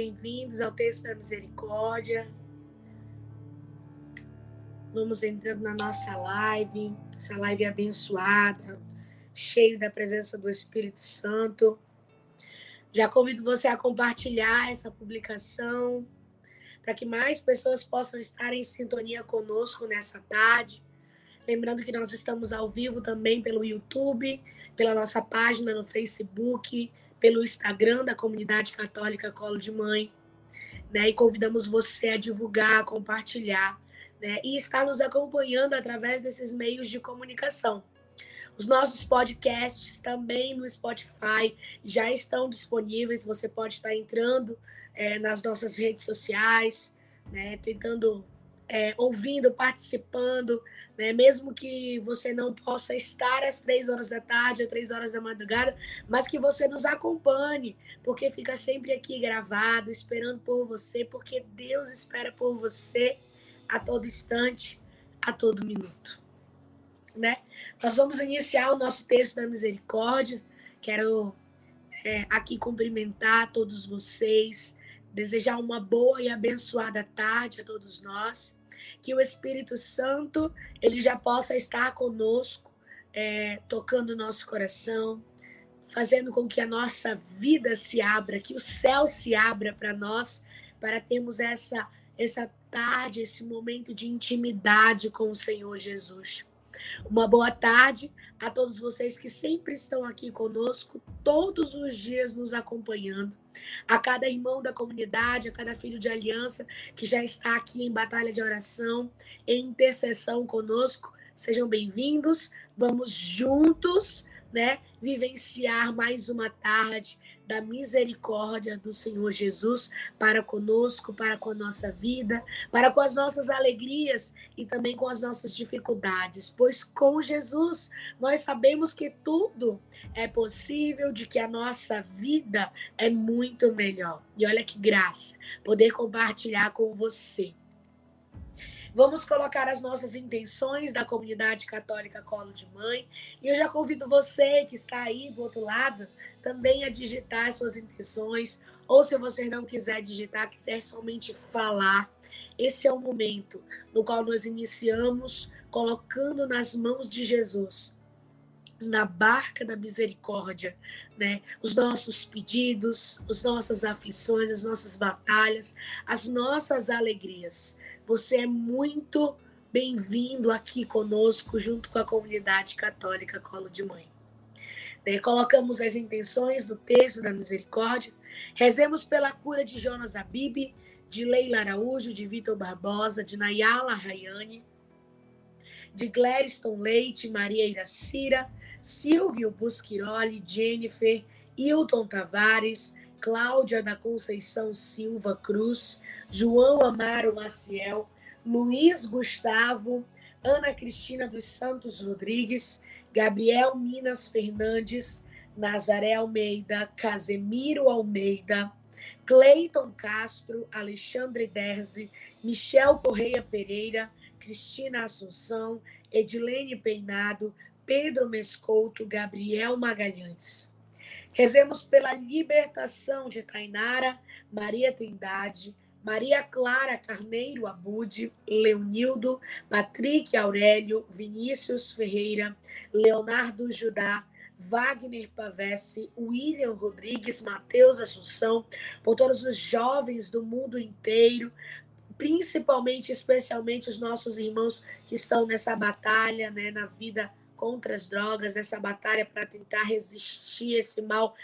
bem-vindos ao Texto da Misericórdia. Vamos entrando na nossa live, essa live abençoada, cheia da presença do Espírito Santo. Já convido você a compartilhar essa publicação para que mais pessoas possam estar em sintonia conosco nessa tarde. Lembrando que nós estamos ao vivo também pelo YouTube, pela nossa página no Facebook, pelo Instagram da Comunidade Católica Colo de Mãe. Né? E convidamos você a divulgar, a compartilhar né? e estar nos acompanhando através desses meios de comunicação. Os nossos podcasts também no Spotify já estão disponíveis. Você pode estar entrando é, nas nossas redes sociais, né, tentando, é, ouvindo, participando, né, mesmo que você não possa estar às três horas da tarde ou três horas da madrugada, mas que você nos acompanhe, porque fica sempre aqui gravado, esperando por você, porque Deus espera por você a todo instante, a todo minuto. Né? Nós vamos iniciar o nosso texto da misericórdia. Quero é, aqui cumprimentar todos vocês, desejar uma boa e abençoada tarde a todos nós. Que o Espírito Santo ele já possa estar conosco, é, tocando o nosso coração, fazendo com que a nossa vida se abra, que o céu se abra para nós, para termos essa essa tarde, esse momento de intimidade com o Senhor Jesus. Uma boa tarde a todos vocês que sempre estão aqui conosco, todos os dias nos acompanhando. A cada irmão da comunidade, a cada filho de aliança que já está aqui em batalha de oração, em intercessão conosco, sejam bem-vindos. Vamos juntos, né, vivenciar mais uma tarde da misericórdia do Senhor Jesus para conosco, para com a nossa vida, para com as nossas alegrias e também com as nossas dificuldades, pois com Jesus nós sabemos que tudo é possível, de que a nossa vida é muito melhor. E olha que graça poder compartilhar com você. Vamos colocar as nossas intenções da comunidade católica Colo de Mãe. E eu já convido você que está aí do outro lado também a digitar suas intenções, ou se você não quiser digitar, quiser somente falar, esse é o momento no qual nós iniciamos colocando nas mãos de Jesus, na barca da misericórdia, né? Os nossos pedidos, as nossas aflições, as nossas batalhas, as nossas alegrias. Você é muito bem-vindo aqui conosco, junto com a comunidade católica Colo de Mãe. Né? Colocamos as intenções do texto da misericórdia. Rezemos pela cura de Jonas Abib, de Leila Araújo, de Vitor Barbosa, de Nayala Rayane, de Gladstone Leite, Maria Iracira, Silvio Busquiroli, Jennifer, Hilton Tavares, Cláudia da Conceição Silva Cruz, João Amaro Maciel, Luiz Gustavo, Ana Cristina dos Santos Rodrigues, Gabriel Minas Fernandes, Nazaré Almeida, Casemiro Almeida, Cleiton Castro, Alexandre Derzi, Michel Correia Pereira, Cristina Assunção, Edilene Peinado, Pedro Mescouto, Gabriel Magalhães. Rezemos pela libertação de Tainara, Maria Trindade, Maria Clara Carneiro Abude, Leonildo, Patrick Aurélio, Vinícius Ferreira, Leonardo Judá, Wagner Pavesse, William Rodrigues, Matheus Assunção, por todos os jovens do mundo inteiro, principalmente, especialmente os nossos irmãos que estão nessa batalha, né, na vida contra as drogas, nessa batalha para tentar resistir esse mal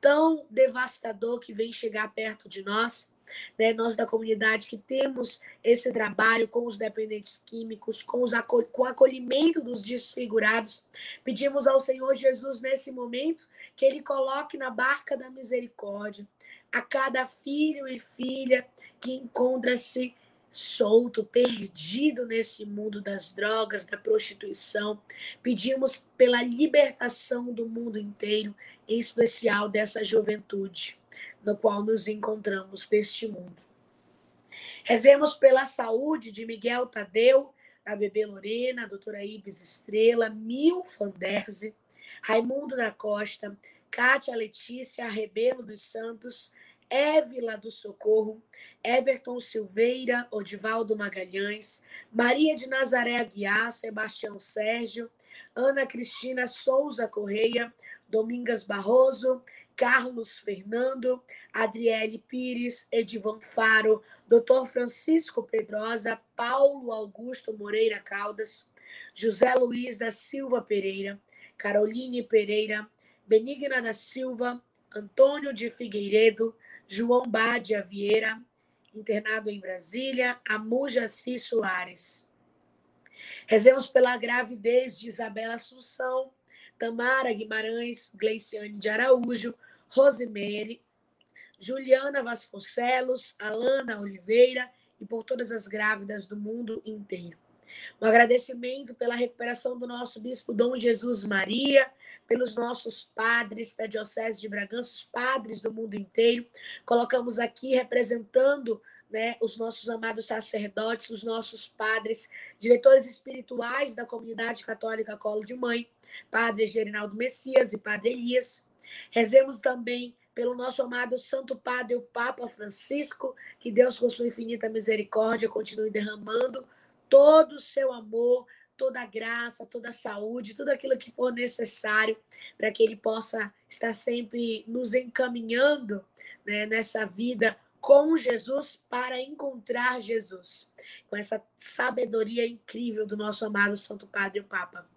tão devastador que vem chegar perto de nós né, nós da comunidade que temos esse trabalho com os dependentes químicos, com, os acol com o acolhimento dos desfigurados, pedimos ao Senhor Jesus nesse momento que Ele coloque na barca da misericórdia a cada filho e filha que encontra-se solto, perdido nesse mundo das drogas, da prostituição. Pedimos pela libertação do mundo inteiro, em especial dessa juventude no qual nos encontramos neste mundo. Rezemos pela saúde de Miguel Tadeu, da bebê Lorena, doutora Ibis Estrela, Mil Fanderze, Raimundo da Costa, Kátia Letícia Rebelo dos Santos, Évila do Socorro, Everton Silveira, Odivaldo Magalhães, Maria de Nazaré Aguiar, Sebastião Sérgio, Ana Cristina Souza Correia, Domingas Barroso, Carlos Fernando, Adriele Pires, Edivan Faro, Dr. Francisco Pedrosa, Paulo Augusto Moreira Caldas, José Luiz da Silva Pereira, Caroline Pereira, Benigna da Silva, Antônio de Figueiredo, João Bádia Vieira, internado em Brasília, Amujaci Soares. Rezemos pela gravidez de Isabela Assunção, Tamara Guimarães, Gleiciane de Araújo, Rosemary, Juliana Vasconcelos, Alana Oliveira e por todas as grávidas do mundo inteiro. Um agradecimento pela recuperação do nosso bispo Dom Jesus Maria, pelos nossos padres da Diocese de Bragança, os padres do mundo inteiro. Colocamos aqui representando né, os nossos amados sacerdotes, os nossos padres, diretores espirituais da comunidade católica Colo de Mãe, Padre Gerinaldo Messias e Padre Elias. Rezemos também pelo nosso amado Santo Padre, o Papa Francisco, que Deus, com sua infinita misericórdia, continue derramando todo o seu amor, toda a graça, toda a saúde, tudo aquilo que for necessário para que ele possa estar sempre nos encaminhando né, nessa vida com Jesus para encontrar Jesus. Com essa sabedoria incrível do nosso amado Santo Padre o Papa.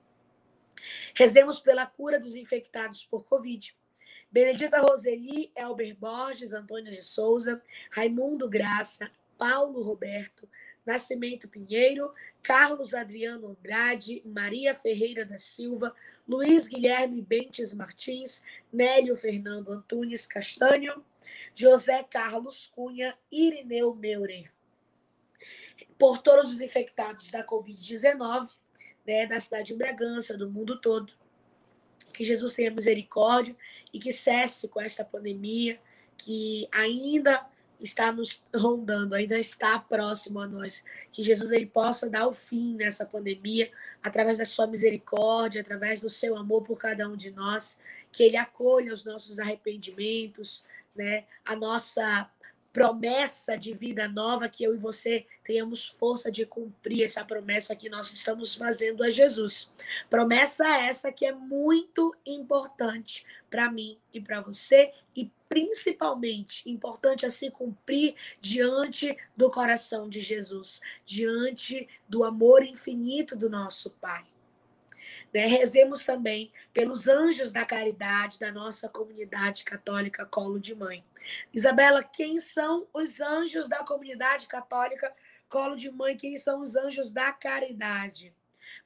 Rezemos pela cura dos infectados por Covid. Benedita Roseli, Elber Borges, Antônia de Souza, Raimundo Graça, Paulo Roberto, Nascimento Pinheiro, Carlos Adriano Andrade, Maria Ferreira da Silva, Luiz Guilherme Bentes Martins, Nélio Fernando Antunes Castanho, José Carlos Cunha, Irineu Meurer. Por todos os infectados da Covid-19, né, da cidade de Bragança, do mundo todo, que Jesus tenha misericórdia e que cesse com esta pandemia que ainda está nos rondando, ainda está próximo a nós. Que Jesus ele possa dar o fim nessa pandemia através da sua misericórdia, através do seu amor por cada um de nós, que ele acolha os nossos arrependimentos, né? A nossa promessa de vida nova, que eu e você tenhamos força de cumprir essa promessa que nós estamos fazendo a Jesus. Promessa essa que é muito importante para mim e para você e principalmente importante a se cumprir diante do coração de Jesus, diante do amor infinito do nosso Pai. Né? Rezemos também pelos anjos da caridade da nossa comunidade católica Colo de Mãe. Isabela, quem são os anjos da comunidade católica Colo de Mãe? Quem são os anjos da caridade?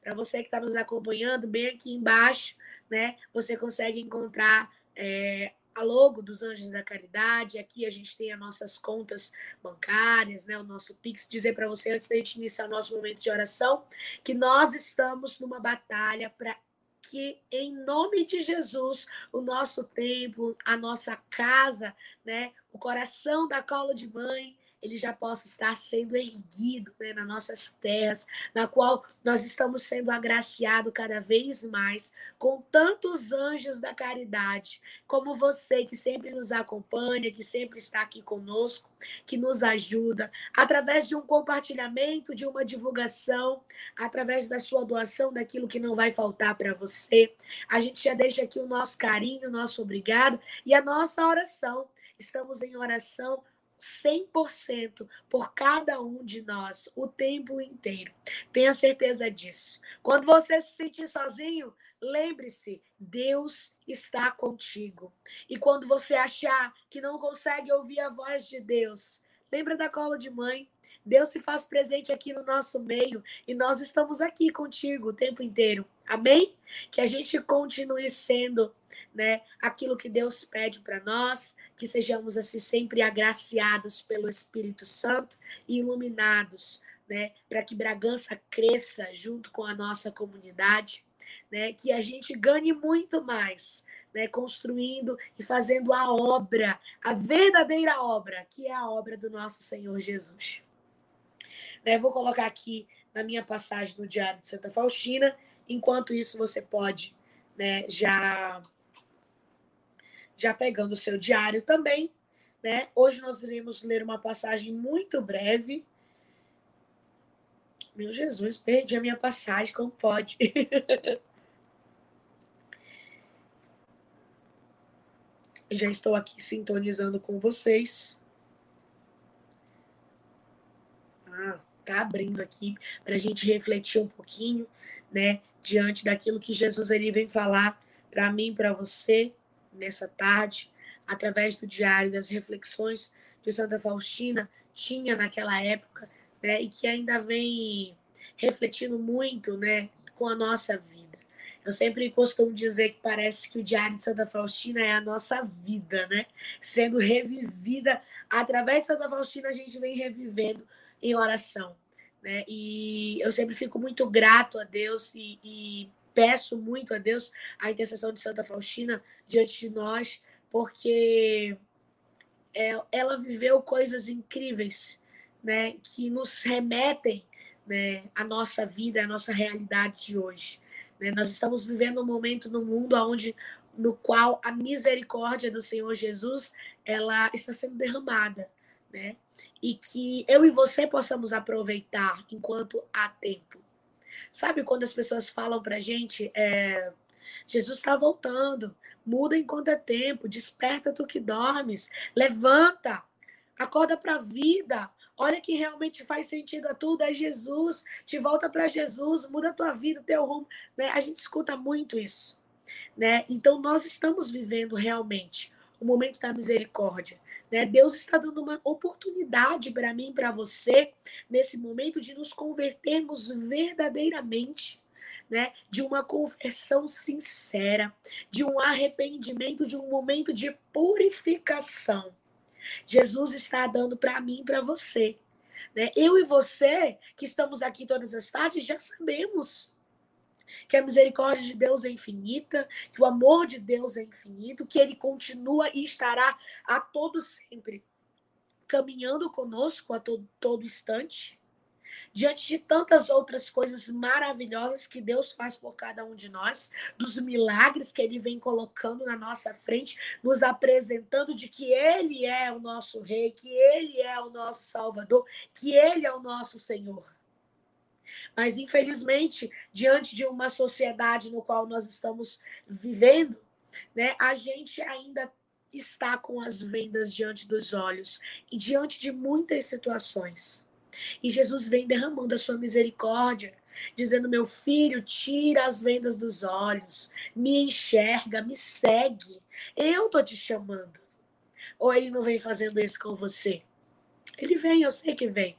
Para você que está nos acompanhando, bem aqui embaixo, né? Você consegue encontrar é, a logo dos Anjos da Caridade. Aqui a gente tem as nossas contas bancárias, né? O nosso Pix. Dizer para você, antes da gente iniciar o nosso momento de oração, que nós estamos numa batalha para que, em nome de Jesus, o nosso templo, a nossa casa, né? O coração da cola de mãe ele já possa estar sendo erguido né, nas nossas terras, na qual nós estamos sendo agraciados cada vez mais com tantos anjos da caridade, como você que sempre nos acompanha, que sempre está aqui conosco, que nos ajuda, através de um compartilhamento, de uma divulgação, através da sua doação daquilo que não vai faltar para você. A gente já deixa aqui o nosso carinho, o nosso obrigado e a nossa oração. Estamos em oração 100% por cada um de nós o tempo inteiro. Tenha certeza disso. Quando você se sentir sozinho, lembre-se, Deus está contigo. E quando você achar que não consegue ouvir a voz de Deus, lembra da cola de mãe. Deus se faz presente aqui no nosso meio e nós estamos aqui contigo o tempo inteiro. Amém? Que a gente continue sendo né, aquilo que Deus pede para nós, que sejamos assim sempre agraciados pelo Espírito Santo e iluminados, né, para que Bragança cresça junto com a nossa comunidade, né, que a gente ganhe muito mais, né, construindo e fazendo a obra, a verdadeira obra, que é a obra do nosso Senhor Jesus. Né, vou colocar aqui na minha passagem no Diário de Santa Faustina, enquanto isso você pode né, já já pegando o seu diário também, Né? Hoje nós iremos ler uma passagem muito breve. Meu Jesus, perdi a minha passagem, como pode? Já estou aqui sintonizando com vocês. Ah, tá abrindo aqui para a gente refletir um pouquinho, né, diante daquilo que Jesus ele vem falar para mim, para você nessa tarde, através do diário das reflexões de Santa Faustina tinha naquela época, né, e que ainda vem refletindo muito, né, com a nossa vida. Eu sempre costumo dizer que parece que o Diário de Santa Faustina é a nossa vida, né? Sendo revivida através de Santa Faustina, a gente vem revivendo em oração, né? E eu sempre fico muito grato a Deus e, e peço muito a Deus a intercessão de Santa Faustina diante de nós, porque é, ela viveu coisas incríveis, né? Que nos remetem né, à nossa vida, à nossa realidade de hoje. Né? Nós estamos vivendo um momento no mundo onde no qual a misericórdia do Senhor Jesus ela está sendo derramada, né? E que eu e você possamos aproveitar enquanto há tempo. Sabe quando as pessoas falam para gente, é, Jesus está voltando, muda enquanto é tempo, desperta tu que dormes, levanta, acorda para a vida, olha que realmente faz sentido a tudo, é Jesus, te volta para Jesus, muda a tua vida, o teu rumo. Né? A gente escuta muito isso. Né? Então, nós estamos vivendo realmente o momento da misericórdia. Né? Deus está dando uma oportunidade para mim, para você, nesse momento, de nos convertermos verdadeiramente. Né, de uma conversão sincera, de um arrependimento, de um momento de purificação. Jesus está dando para mim e para você. Né? Eu e você, que estamos aqui todas as tardes, já sabemos que a misericórdia de Deus é infinita, que o amor de Deus é infinito, que ele continua e estará a todo sempre caminhando conosco a todo, todo instante diante de tantas outras coisas maravilhosas que Deus faz por cada um de nós, dos milagres que Ele vem colocando na nossa frente, nos apresentando de que Ele é o nosso Rei, que Ele é o nosso Salvador, que Ele é o nosso Senhor. Mas, infelizmente, diante de uma sociedade no qual nós estamos vivendo, né, a gente ainda está com as vendas diante dos olhos e diante de muitas situações. E Jesus vem derramando a sua misericórdia, dizendo: Meu filho, tira as vendas dos olhos, me enxerga, me segue. Eu tô te chamando. Ou ele não vem fazendo isso com você? Ele vem, eu sei que vem.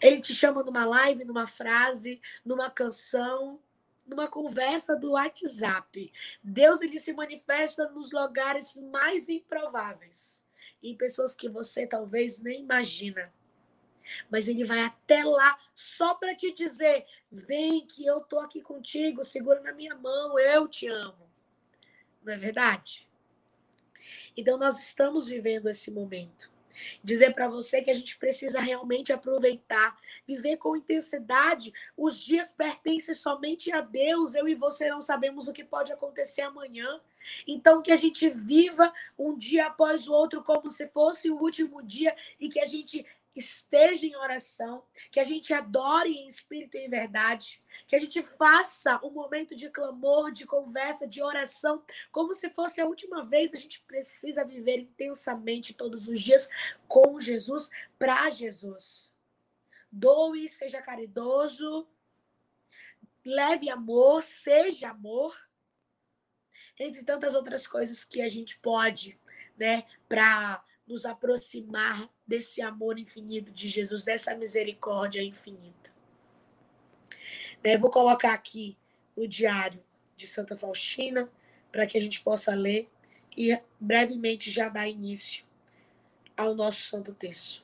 Ele te chama numa live, numa frase, numa canção, numa conversa do WhatsApp. Deus ele se manifesta nos lugares mais improváveis, em pessoas que você talvez nem imagina. Mas ele vai até lá só para te dizer: vem que eu tô aqui contigo, segura na minha mão, eu te amo. Não é verdade? Então nós estamos vivendo esse momento. Dizer para você que a gente precisa realmente aproveitar, viver com intensidade. Os dias pertencem somente a Deus. Eu e você não sabemos o que pode acontecer amanhã. Então, que a gente viva um dia após o outro como se fosse o último dia e que a gente esteja em oração, que a gente adore em espírito e em verdade, que a gente faça um momento de clamor, de conversa, de oração, como se fosse a última vez. A gente precisa viver intensamente todos os dias com Jesus, para Jesus. Doe, seja caridoso, leve amor, seja amor, entre tantas outras coisas que a gente pode, né, para nos aproximar desse amor infinito de Jesus, dessa misericórdia infinita. Né, vou colocar aqui o diário de Santa Faustina para que a gente possa ler e brevemente já dar início ao nosso santo texto.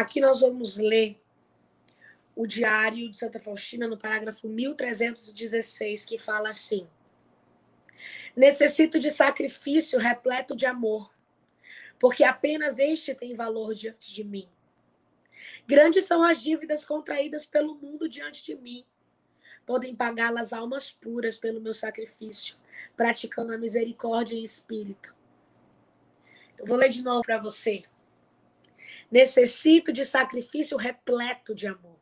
Aqui nós vamos ler o diário de Santa Faustina no parágrafo 1316, que fala assim: Necessito de sacrifício repleto de amor, porque apenas este tem valor diante de mim. Grandes são as dívidas contraídas pelo mundo diante de mim. Podem pagá-las almas puras pelo meu sacrifício, praticando a misericórdia em espírito. Eu vou ler de novo para você. Necessito de sacrifício repleto de amor.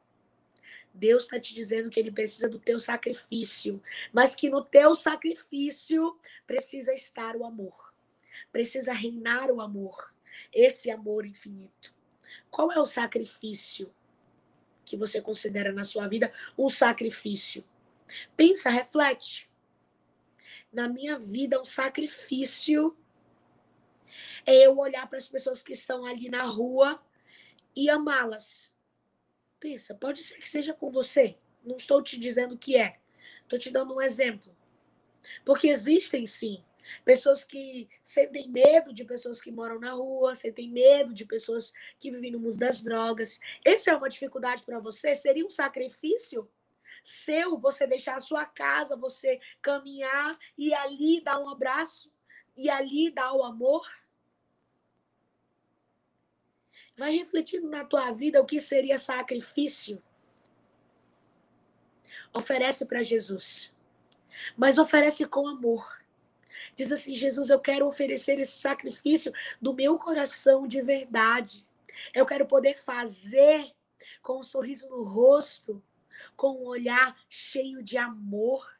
Deus está te dizendo que ele precisa do teu sacrifício, mas que no teu sacrifício precisa estar o amor. Precisa reinar o amor, esse amor infinito. Qual é o sacrifício que você considera na sua vida um sacrifício? Pensa, reflete. Na minha vida, um sacrifício é eu olhar para as pessoas que estão ali na rua e amá-las. Pensa, pode ser que seja com você. Não estou te dizendo que é. Estou te dando um exemplo. Porque existem sim pessoas que sentem medo de pessoas que moram na rua, sentem medo de pessoas que vivem no mundo das drogas. Essa é uma dificuldade para você? Seria um sacrifício seu você deixar a sua casa, você caminhar e ali dar um abraço e ali dar o amor? Vai refletindo na tua vida o que seria sacrifício. Oferece para Jesus. Mas oferece com amor. Diz assim: Jesus, eu quero oferecer esse sacrifício do meu coração de verdade. Eu quero poder fazer com um sorriso no rosto, com um olhar cheio de amor.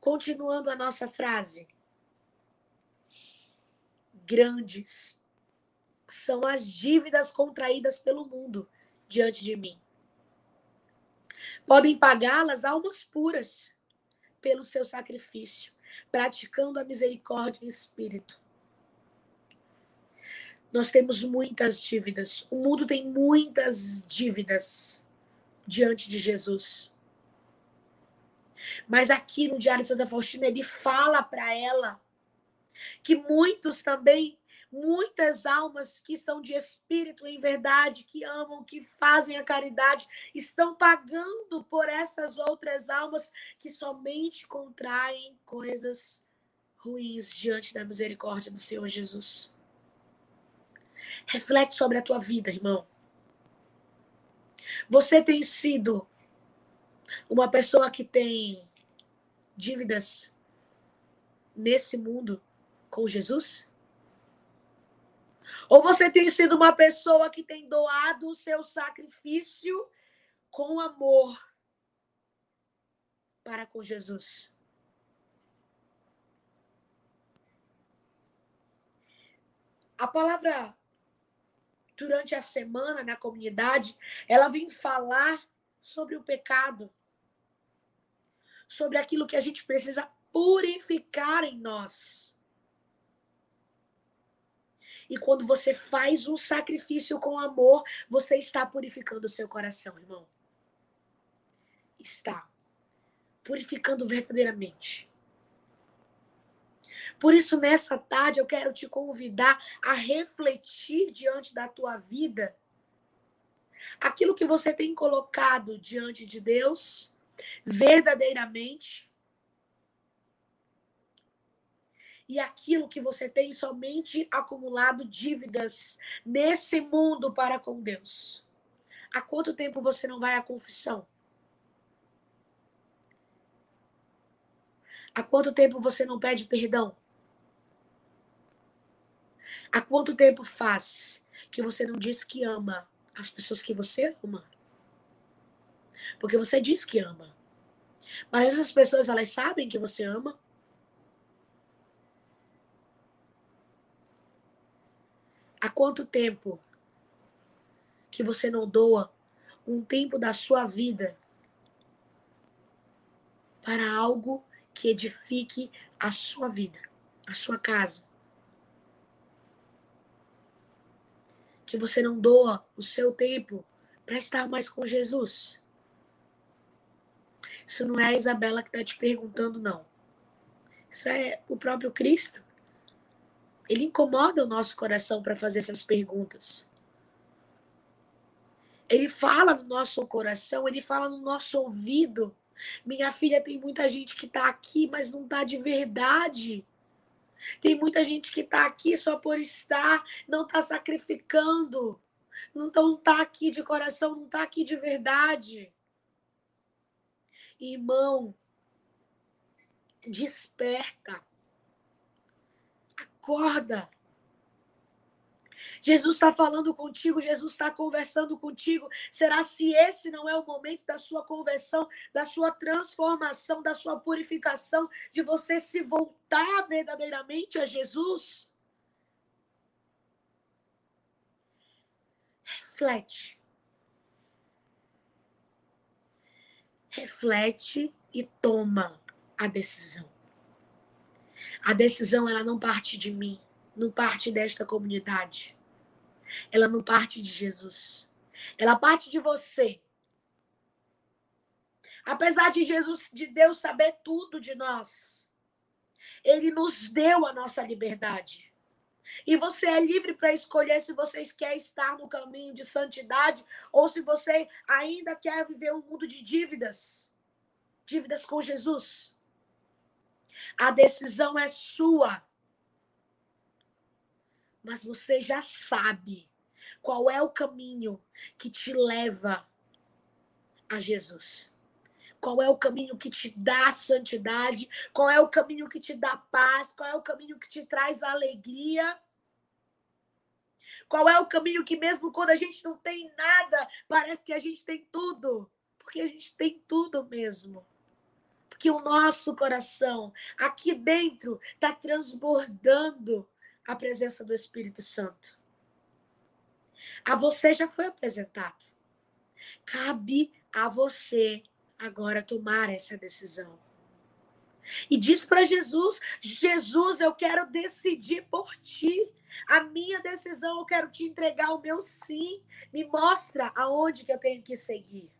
Continuando a nossa frase. Grandes são as dívidas contraídas pelo mundo diante de mim. Podem pagá-las almas puras pelo seu sacrifício, praticando a misericórdia em espírito. Nós temos muitas dívidas. O mundo tem muitas dívidas diante de Jesus. Mas aqui no Diário de Santa Faustina, ele fala para ela que muitos também Muitas almas que estão de espírito em verdade, que amam, que fazem a caridade, estão pagando por essas outras almas que somente contraem coisas ruins diante da misericórdia do Senhor Jesus. Reflete sobre a tua vida, irmão. Você tem sido uma pessoa que tem dívidas nesse mundo com Jesus? Ou você tem sido uma pessoa que tem doado o seu sacrifício com amor para com Jesus? A palavra durante a semana na comunidade, ela vem falar sobre o pecado, sobre aquilo que a gente precisa purificar em nós. E quando você faz um sacrifício com amor, você está purificando o seu coração, irmão. Está purificando verdadeiramente. Por isso, nessa tarde, eu quero te convidar a refletir diante da tua vida aquilo que você tem colocado diante de Deus verdadeiramente e aquilo que você tem somente acumulado dívidas nesse mundo para com Deus. Há quanto tempo você não vai à confissão? Há quanto tempo você não pede perdão? Há quanto tempo faz que você não diz que ama as pessoas que você ama? Porque você diz que ama. Mas essas pessoas, elas sabem que você ama? Há quanto tempo que você não doa um tempo da sua vida para algo que edifique a sua vida, a sua casa? Que você não doa o seu tempo para estar mais com Jesus? Isso não é a Isabela que está te perguntando, não. Isso é o próprio Cristo. Ele incomoda o nosso coração para fazer essas perguntas. Ele fala no nosso coração, ele fala no nosso ouvido. Minha filha, tem muita gente que está aqui, mas não está de verdade. Tem muita gente que está aqui só por estar, não está sacrificando, não está aqui de coração, não está aqui de verdade. Irmão, desperta, acorda. Jesus está falando contigo, Jesus está conversando contigo. Será se esse não é o momento da sua conversão, da sua transformação, da sua purificação, de você se voltar verdadeiramente a Jesus? Reflete. Reflete e toma a decisão. A decisão ela não parte de mim, não parte desta comunidade. Ela não parte de Jesus. Ela parte de você. Apesar de Jesus, de Deus saber tudo de nós, ele nos deu a nossa liberdade. E você é livre para escolher se você quer estar no caminho de santidade ou se você ainda quer viver um mundo de dívidas. Dívidas com Jesus. A decisão é sua mas você já sabe qual é o caminho que te leva a Jesus. Qual é o caminho que te dá santidade? Qual é o caminho que te dá paz? Qual é o caminho que te traz alegria? Qual é o caminho que, mesmo quando a gente não tem nada, parece que a gente tem tudo? Porque a gente tem tudo mesmo. Porque o nosso coração, aqui dentro, está transbordando a presença do Espírito Santo. A você já foi apresentado. Cabe a você agora tomar essa decisão. E diz para Jesus: Jesus, eu quero decidir por ti. A minha decisão, eu quero te entregar o meu sim. Me mostra aonde que eu tenho que seguir.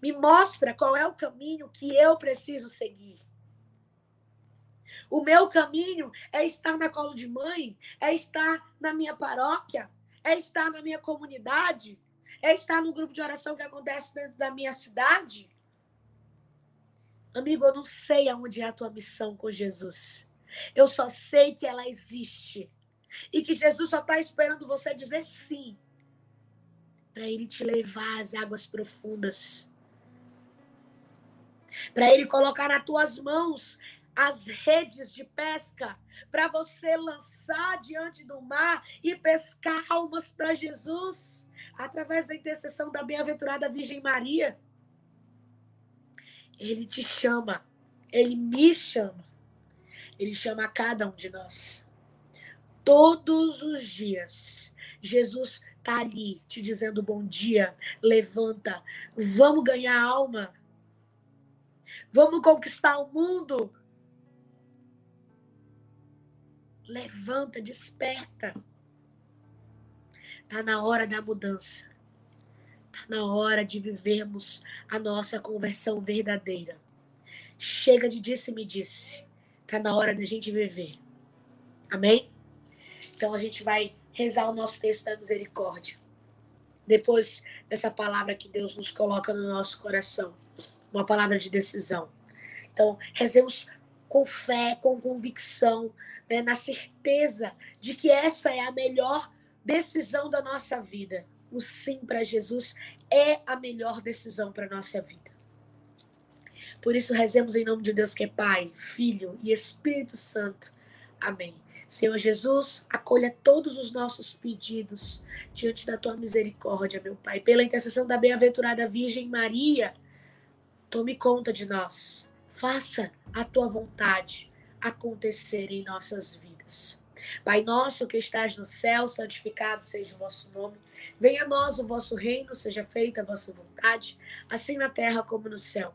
Me mostra qual é o caminho que eu preciso seguir. O meu caminho é estar na colo de mãe, é estar na minha paróquia, é estar na minha comunidade, é estar no grupo de oração que acontece dentro da minha cidade. Amigo, eu não sei aonde é a tua missão com Jesus. Eu só sei que ela existe. E que Jesus só está esperando você dizer sim. Para ele te levar às águas profundas. Para ele colocar nas tuas mãos as redes de pesca para você lançar diante do mar e pescar almas para Jesus através da intercessão da bem-aventurada Virgem Maria. Ele te chama, ele me chama, ele chama a cada um de nós. Todos os dias, Jesus está ali te dizendo bom dia, levanta, vamos ganhar alma, vamos conquistar o mundo. Levanta, desperta. Está na hora da mudança. Está na hora de vivermos a nossa conversão verdadeira. Chega de disse-me disse. Está na hora da gente viver. Amém? Então a gente vai rezar o nosso texto da misericórdia. Depois dessa palavra que Deus nos coloca no nosso coração. Uma palavra de decisão. Então, rezemos com fé, com convicção, né, na certeza de que essa é a melhor decisão da nossa vida. O sim para Jesus é a melhor decisão para nossa vida. Por isso, rezemos em nome de Deus que é Pai, Filho e Espírito Santo. Amém. Senhor Jesus, acolha todos os nossos pedidos diante da tua misericórdia, meu Pai. Pela intercessão da bem-aventurada Virgem Maria, tome conta de nós. Faça a tua vontade acontecer em nossas vidas. Pai nosso que estás no céu, santificado seja o vosso nome. Venha a nós o vosso reino, seja feita a vossa vontade, assim na terra como no céu.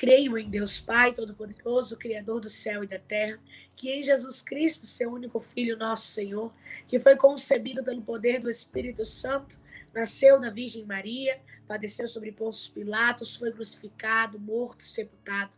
Creio em Deus Pai Todo-Poderoso, Criador do céu e da terra, que em Jesus Cristo, seu único Filho, nosso Senhor, que foi concebido pelo poder do Espírito Santo, nasceu da Virgem Maria, padeceu sobre Pôncio Pilatos, foi crucificado, morto, sepultado,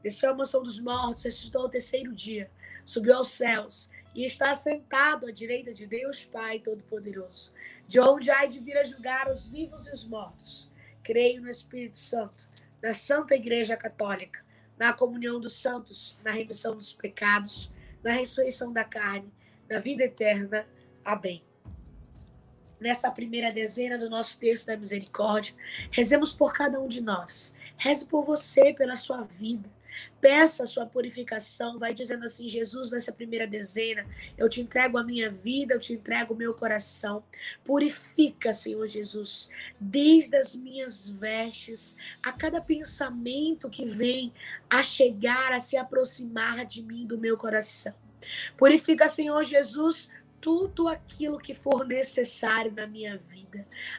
desceu à mansão dos mortos, ressuscitou ao terceiro dia, subiu aos céus e está sentado à direita de Deus Pai Todo-Poderoso, de onde há de vir a julgar os vivos e os mortos. Creio no Espírito Santo da Santa Igreja Católica, na comunhão dos santos, na remissão dos pecados, na ressurreição da carne, na vida eterna. Amém. Nessa primeira dezena do nosso texto da misericórdia, rezemos por cada um de nós. Reze por você, pela sua vida. Peça a sua purificação, vai dizendo assim: Jesus, nessa primeira dezena, eu te entrego a minha vida, eu te entrego o meu coração. Purifica, Senhor Jesus, desde as minhas vestes, a cada pensamento que vem a chegar, a se aproximar de mim, do meu coração. Purifica, Senhor Jesus, tudo aquilo que for necessário na minha vida.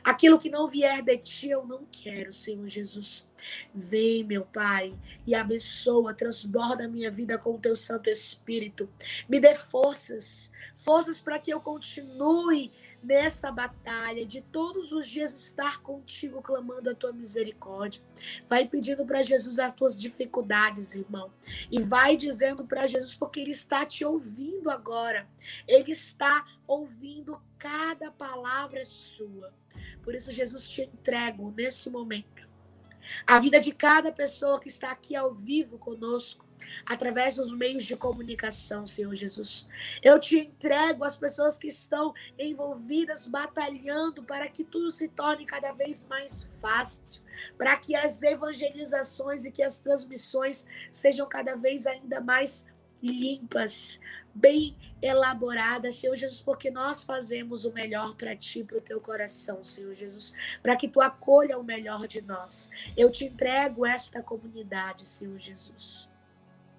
Aquilo que não vier de ti, eu não quero, Senhor Jesus. Vem, meu Pai, e abençoa, transborda a minha vida com o teu Santo Espírito. Me dê forças, forças para que eu continue nessa batalha de todos os dias estar contigo, clamando a tua misericórdia. Vai pedindo para Jesus as tuas dificuldades, irmão. E vai dizendo para Jesus, porque Ele está te ouvindo agora. Ele está ouvindo cada palavra sua. Por isso, Jesus, te entrego nesse momento. A vida de cada pessoa que está aqui ao vivo conosco através dos meios de comunicação, Senhor Jesus. Eu te entrego as pessoas que estão envolvidas, batalhando para que tudo se torne cada vez mais fácil, para que as evangelizações e que as transmissões sejam cada vez ainda mais limpas, bem elaboradas, Senhor Jesus, porque nós fazemos o melhor para ti, para o teu coração, Senhor Jesus, para que tu acolha o melhor de nós. Eu te entrego esta comunidade, Senhor Jesus.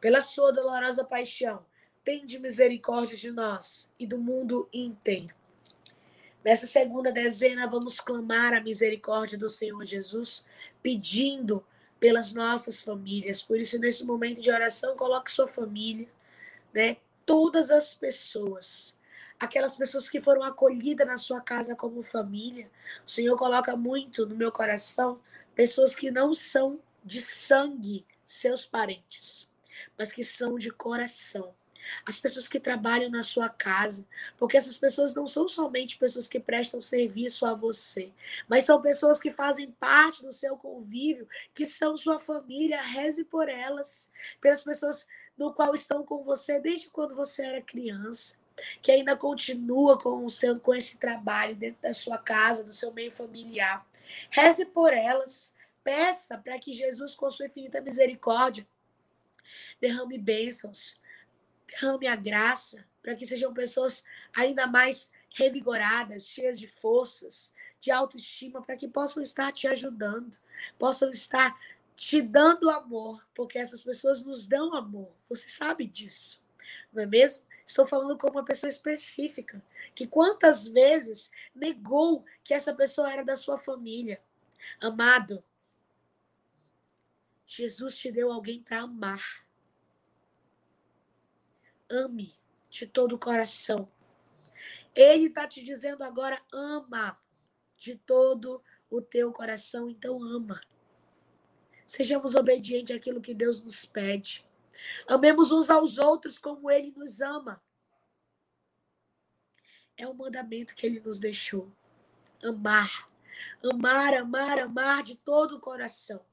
pela sua dolorosa paixão, tende misericórdia de nós e do mundo inteiro. Nessa segunda dezena, vamos clamar a misericórdia do Senhor Jesus, pedindo pelas nossas famílias. Por isso, nesse momento de oração, coloque sua família, né? Todas as pessoas, aquelas pessoas que foram acolhidas na sua casa como família. O Senhor coloca muito no meu coração pessoas que não são de sangue seus parentes mas que são de coração. As pessoas que trabalham na sua casa, porque essas pessoas não são somente pessoas que prestam serviço a você, mas são pessoas que fazem parte do seu convívio, que são sua família. Reze por elas, pelas pessoas no qual estão com você desde quando você era criança que ainda continua com o seu com esse trabalho dentro da sua casa, do seu meio familiar. Reze por elas, peça para que Jesus com sua infinita misericórdia derrame bênçãos, derrame a graça, para que sejam pessoas ainda mais revigoradas, cheias de forças, de autoestima, para que possam estar te ajudando, possam estar te dando amor, porque essas pessoas nos dão amor. Você sabe disso, não é mesmo? Estou falando com uma pessoa específica, que quantas vezes negou que essa pessoa era da sua família. Amado, Jesus te deu alguém para amar. Ame de todo o coração. Ele está te dizendo agora: ama de todo o teu coração, então ama. Sejamos obedientes àquilo que Deus nos pede. Amemos uns aos outros como ele nos ama. É o mandamento que ele nos deixou. Amar. Amar, amar, amar de todo o coração.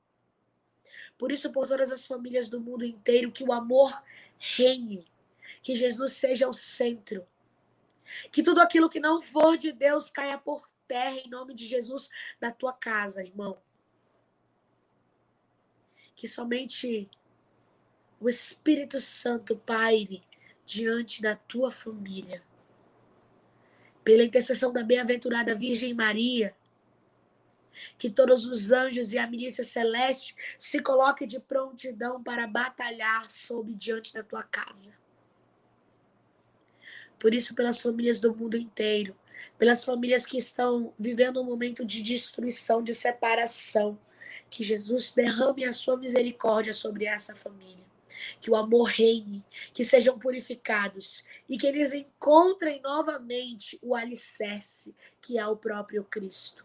Por isso, por todas as famílias do mundo inteiro, que o amor reine. Que Jesus seja o centro. Que tudo aquilo que não for de Deus caia por terra em nome de Jesus da tua casa, irmão. Que somente o Espírito Santo paire diante da tua família. Pela intercessão da bem-aventurada Virgem Maria, que todos os anjos e a milícia celeste se coloquem de prontidão para batalhar sob diante da tua casa. Por isso, pelas famílias do mundo inteiro, pelas famílias que estão vivendo um momento de destruição, de separação, que Jesus derrame a sua misericórdia sobre essa família. Que o amor reine, que sejam purificados e que eles encontrem novamente o alicerce, que é o próprio Cristo.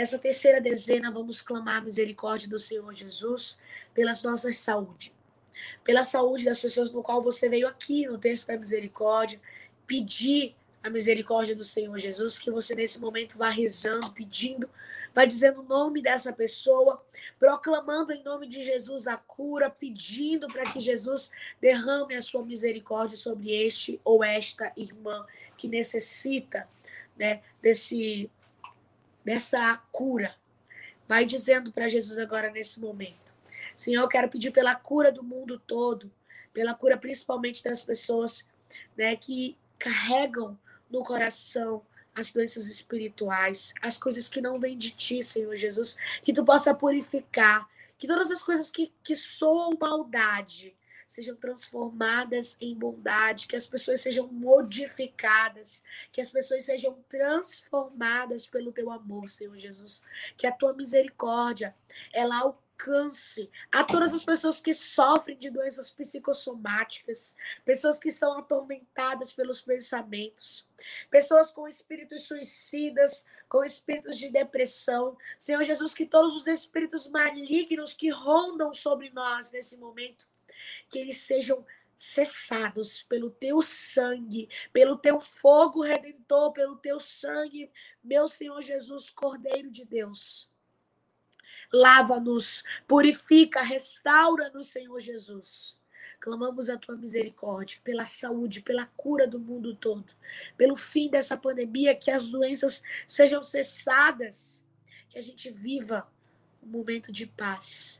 Nessa terceira dezena, vamos clamar misericórdia do Senhor Jesus pelas nossas saúde. Pela saúde das pessoas no qual você veio aqui no texto da misericórdia, pedir a misericórdia do Senhor Jesus, que você nesse momento vá rezando, pedindo, vai dizendo o nome dessa pessoa, proclamando em nome de Jesus a cura, pedindo para que Jesus derrame a sua misericórdia sobre este ou esta irmã que necessita né, desse dessa cura. Vai dizendo para Jesus agora nesse momento. Senhor, eu quero pedir pela cura do mundo todo, pela cura principalmente das pessoas né, que carregam no coração as doenças espirituais, as coisas que não vêm de ti, Senhor Jesus, que tu possa purificar, que todas as coisas que, que soam maldade, sejam transformadas em bondade, que as pessoas sejam modificadas, que as pessoas sejam transformadas pelo teu amor, Senhor Jesus, que a tua misericórdia ela alcance a todas as pessoas que sofrem de doenças psicossomáticas, pessoas que estão atormentadas pelos pensamentos, pessoas com espíritos suicidas, com espíritos de depressão. Senhor Jesus, que todos os espíritos malignos que rondam sobre nós nesse momento que eles sejam cessados pelo teu sangue, pelo teu fogo redentor, pelo teu sangue, meu Senhor Jesus, Cordeiro de Deus. Lava-nos, purifica, restaura-nos, Senhor Jesus. Clamamos a tua misericórdia pela saúde, pela cura do mundo todo, pelo fim dessa pandemia, que as doenças sejam cessadas, que a gente viva um momento de paz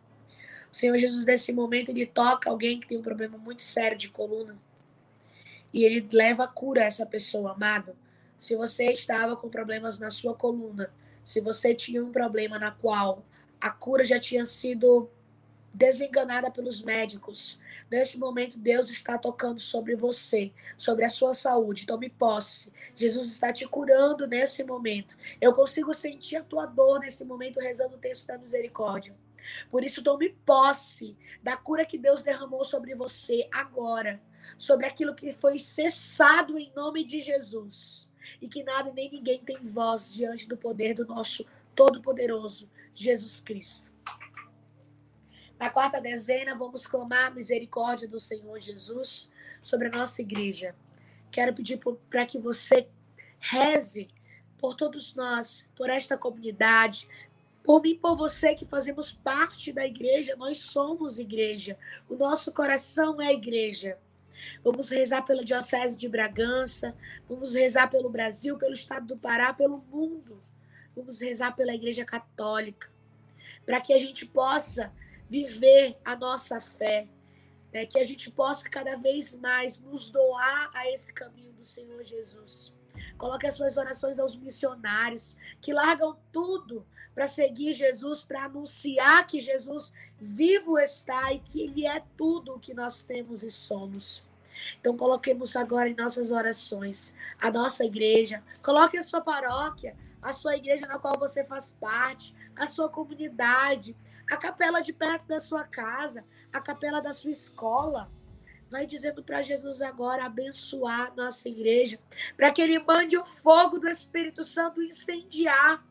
O Senhor Jesus, nesse momento, ele toca alguém que tem um problema muito sério de coluna. E ele leva a cura a essa pessoa, amado. Se você estava com problemas na sua coluna, se você tinha um problema na qual a cura já tinha sido desenganada pelos médicos. Nesse momento, Deus está tocando sobre você, sobre a sua saúde. Tome posse. Jesus está te curando nesse momento. Eu consigo sentir a tua dor nesse momento, rezando o texto da misericórdia. Por isso, tome posse da cura que Deus derramou sobre você agora, sobre aquilo que foi cessado em nome de Jesus. E que nada nem ninguém tem voz diante do poder do nosso Todo-Poderoso, Jesus Cristo. Na quarta dezena, vamos clamar a misericórdia do Senhor Jesus sobre a nossa igreja. Quero pedir para que você reze por todos nós, por esta comunidade, por mim, por você que fazemos parte da igreja, nós somos igreja. O nosso coração é igreja. Vamos rezar pela Diocese de Bragança, vamos rezar pelo Brasil, pelo estado do Pará, pelo mundo. Vamos rezar pela Igreja Católica, para que a gente possa viver a nossa fé, né? que a gente possa cada vez mais nos doar a esse caminho do Senhor Jesus. Coloque as suas orações aos missionários que largam tudo para seguir Jesus, para anunciar que Jesus vivo está e que Ele é tudo o que nós temos e somos. Então, coloquemos agora em nossas orações a nossa igreja. Coloque a sua paróquia, a sua igreja na qual você faz parte, a sua comunidade, a capela de perto da sua casa, a capela da sua escola. Vai dizendo para Jesus agora abençoar nossa igreja, para que ele mande o fogo do Espírito Santo incendiar,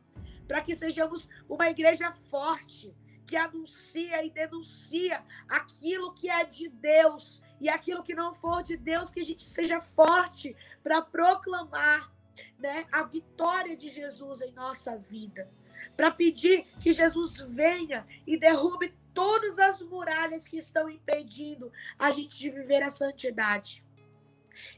para que sejamos uma igreja forte, que anuncia e denuncia aquilo que é de Deus e aquilo que não for de Deus, que a gente seja forte para proclamar né, a vitória de Jesus em nossa vida. Para pedir que Jesus venha e derrube todas as muralhas que estão impedindo a gente de viver a santidade.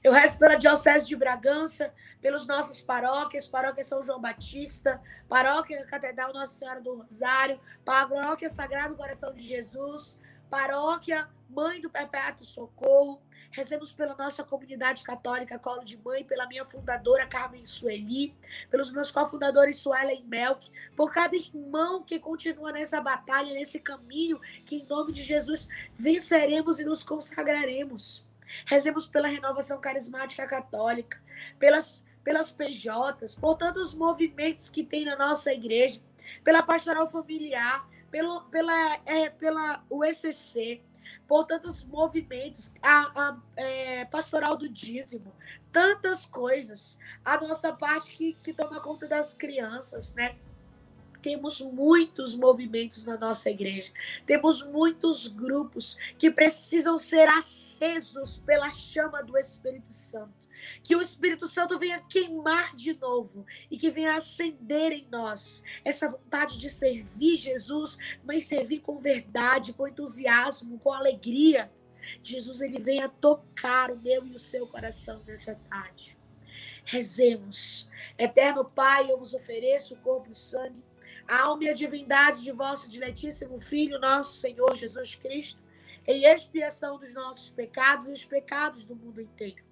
Eu rezo pela Diocese de Bragança, pelos nossos paróquias, paróquia São João Batista, paróquia Catedral Nossa Senhora do Rosário, paróquia Sagrado Coração de Jesus, paróquia Mãe do Perpétuo Socorro, Rezemos pela nossa comunidade católica Colo de Mãe, pela minha fundadora Carmen Sueli, pelos meus cofundadores Suela e Melk, por cada irmão que continua nessa batalha, nesse caminho, que em nome de Jesus venceremos e nos consagraremos. Rezemos pela renovação carismática católica, pelas, pelas PJs, por tantos movimentos que tem na nossa igreja, pela pastoral familiar, pelo, pela, é, pela UECC, por tantos movimentos, a, a é, pastoral do dízimo, tantas coisas. A nossa parte que, que toma conta das crianças, né? Temos muitos movimentos na nossa igreja, temos muitos grupos que precisam ser acesos pela chama do Espírito Santo. Que o Espírito Santo venha queimar de novo e que venha acender em nós essa vontade de servir Jesus, mas servir com verdade, com entusiasmo, com alegria. Jesus ele venha tocar o meu e o seu coração nessa tarde. Rezemos. Eterno Pai, eu vos ofereço o corpo e o sangue, a alma e a divindade de vosso diletíssimo Filho, nosso Senhor Jesus Cristo, em expiação dos nossos pecados e os pecados do mundo inteiro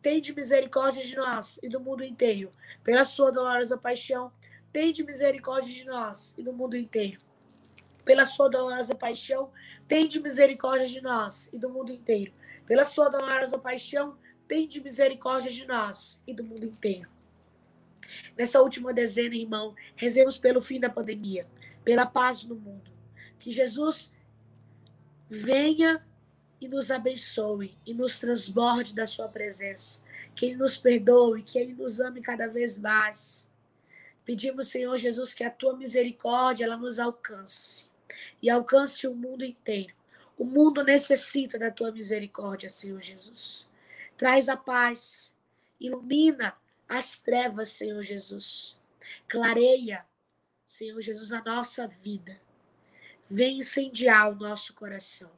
Tende misericórdia de nós e do mundo inteiro. Pela sua dolorosa paixão, tende misericórdia de nós e do mundo inteiro. Pela sua dolorosa paixão, tende misericórdia de nós e do mundo inteiro. Pela sua dolorosa paixão, tende misericórdia de nós e do mundo inteiro. Nessa última dezena, irmão, rezemos pelo fim da pandemia, pela paz no mundo. Que Jesus venha e nos abençoe e nos transborde da sua presença. Que Ele nos perdoe, que Ele nos ame cada vez mais. Pedimos, Senhor Jesus, que a tua misericórdia ela nos alcance e alcance o mundo inteiro. O mundo necessita da tua misericórdia, Senhor Jesus. Traz a paz. Ilumina as trevas, Senhor Jesus. Clareia, Senhor Jesus, a nossa vida. Vem incendiar o nosso coração.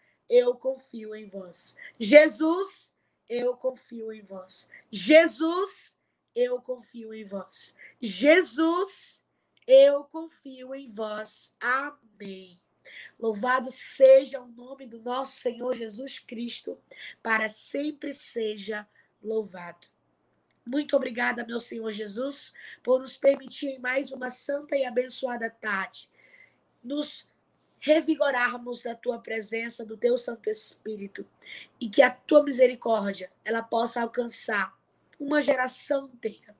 eu confio em vós. Jesus, eu confio em vós. Jesus, eu confio em vós. Jesus, eu confio em vós. Amém. Louvado seja o nome do nosso Senhor Jesus Cristo, para sempre seja louvado. Muito obrigada, meu Senhor Jesus, por nos permitir mais uma santa e abençoada tarde. Nos revigorarmos da tua presença, do teu Santo Espírito, e que a tua misericórdia ela possa alcançar uma geração inteira.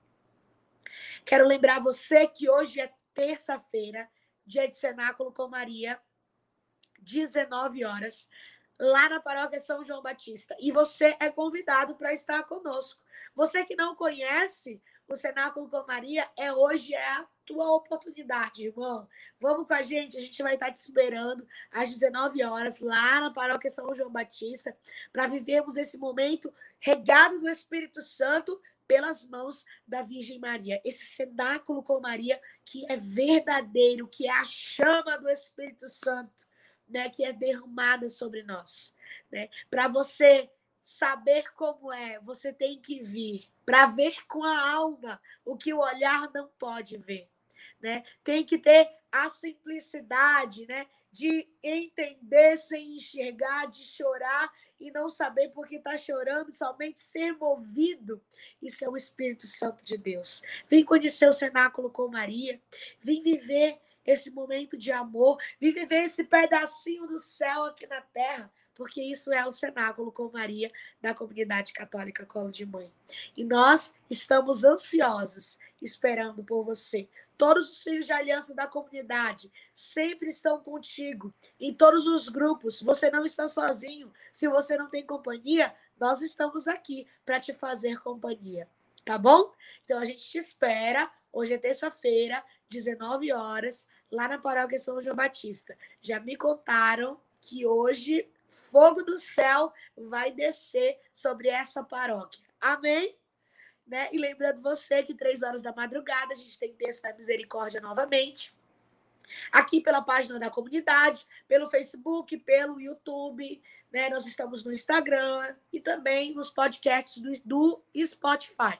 Quero lembrar você que hoje é terça-feira, dia de cenáculo com Maria, 19 horas, lá na paróquia São João Batista. E você é convidado para estar conosco. Você que não conhece o Cenáculo com Maria, é hoje é a tua oportunidade, irmão. Vamos com a gente, a gente vai estar te esperando às 19 horas lá na Paróquia São João Batista para vivermos esse momento regado do Espírito Santo pelas mãos da Virgem Maria. Esse cenáculo com Maria que é verdadeiro, que é a chama do Espírito Santo, né, que é derramada sobre nós, né? Para você saber como é, você tem que vir para ver com a alma o que o olhar não pode ver, né? Tem que ter a simplicidade, né, de entender sem enxergar, de chorar e não saber por que está chorando, somente ser movido. Isso é o Espírito Santo de Deus. Vem conhecer o cenáculo com Maria, vem viver esse momento de amor, vem viver esse pedacinho do céu aqui na terra porque isso é o cenáculo com Maria da comunidade católica Colo de Mãe. E nós estamos ansiosos, esperando por você. Todos os filhos de aliança da comunidade sempre estão contigo, em todos os grupos. Você não está sozinho. Se você não tem companhia, nós estamos aqui para te fazer companhia. Tá bom? Então a gente te espera. Hoje é terça-feira, 19 horas, lá na paróquia São João Batista. Já me contaram que hoje fogo do céu vai descer sobre essa paróquia. Amém? Né? E lembrando você que três horas da madrugada a gente tem texto da misericórdia novamente. Aqui pela página da comunidade, pelo Facebook, pelo YouTube, né? Nós estamos no Instagram e também nos podcasts do, do Spotify.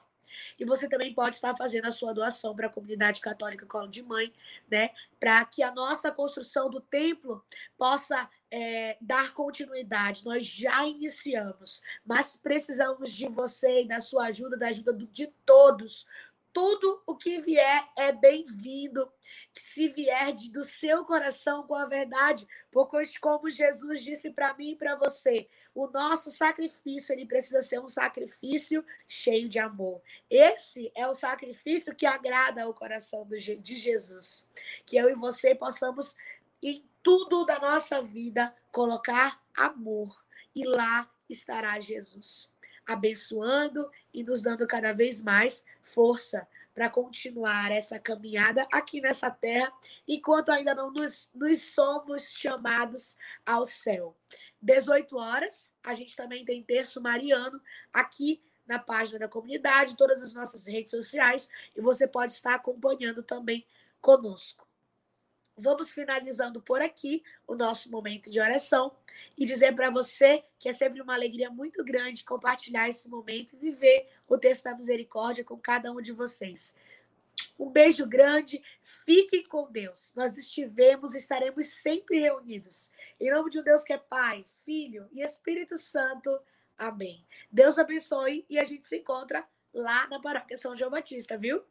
E você também pode estar fazendo a sua doação para a comunidade católica Colo de Mãe, né? Para que a nossa construção do templo possa é, dar continuidade. Nós já iniciamos, mas precisamos de você e da sua ajuda, da ajuda de todos, tudo o que vier é bem-vindo, se vier do seu coração com a verdade, porque como Jesus disse para mim e para você, o nosso sacrifício ele precisa ser um sacrifício cheio de amor. Esse é o sacrifício que agrada ao coração de Jesus, que eu e você possamos em tudo da nossa vida colocar amor e lá estará Jesus. Abençoando e nos dando cada vez mais força para continuar essa caminhada aqui nessa terra, enquanto ainda não nos, nos somos chamados ao céu. 18 horas, a gente também tem terço mariano aqui na página da comunidade, todas as nossas redes sociais, e você pode estar acompanhando também conosco. Vamos finalizando por aqui o nosso momento de oração e dizer para você que é sempre uma alegria muito grande compartilhar esse momento e viver o texto da misericórdia com cada um de vocês. Um beijo grande, fiquem com Deus. Nós estivemos e estaremos sempre reunidos. Em nome de um Deus que é Pai, Filho e Espírito Santo. Amém. Deus abençoe e a gente se encontra lá na Paróquia São João Batista, viu?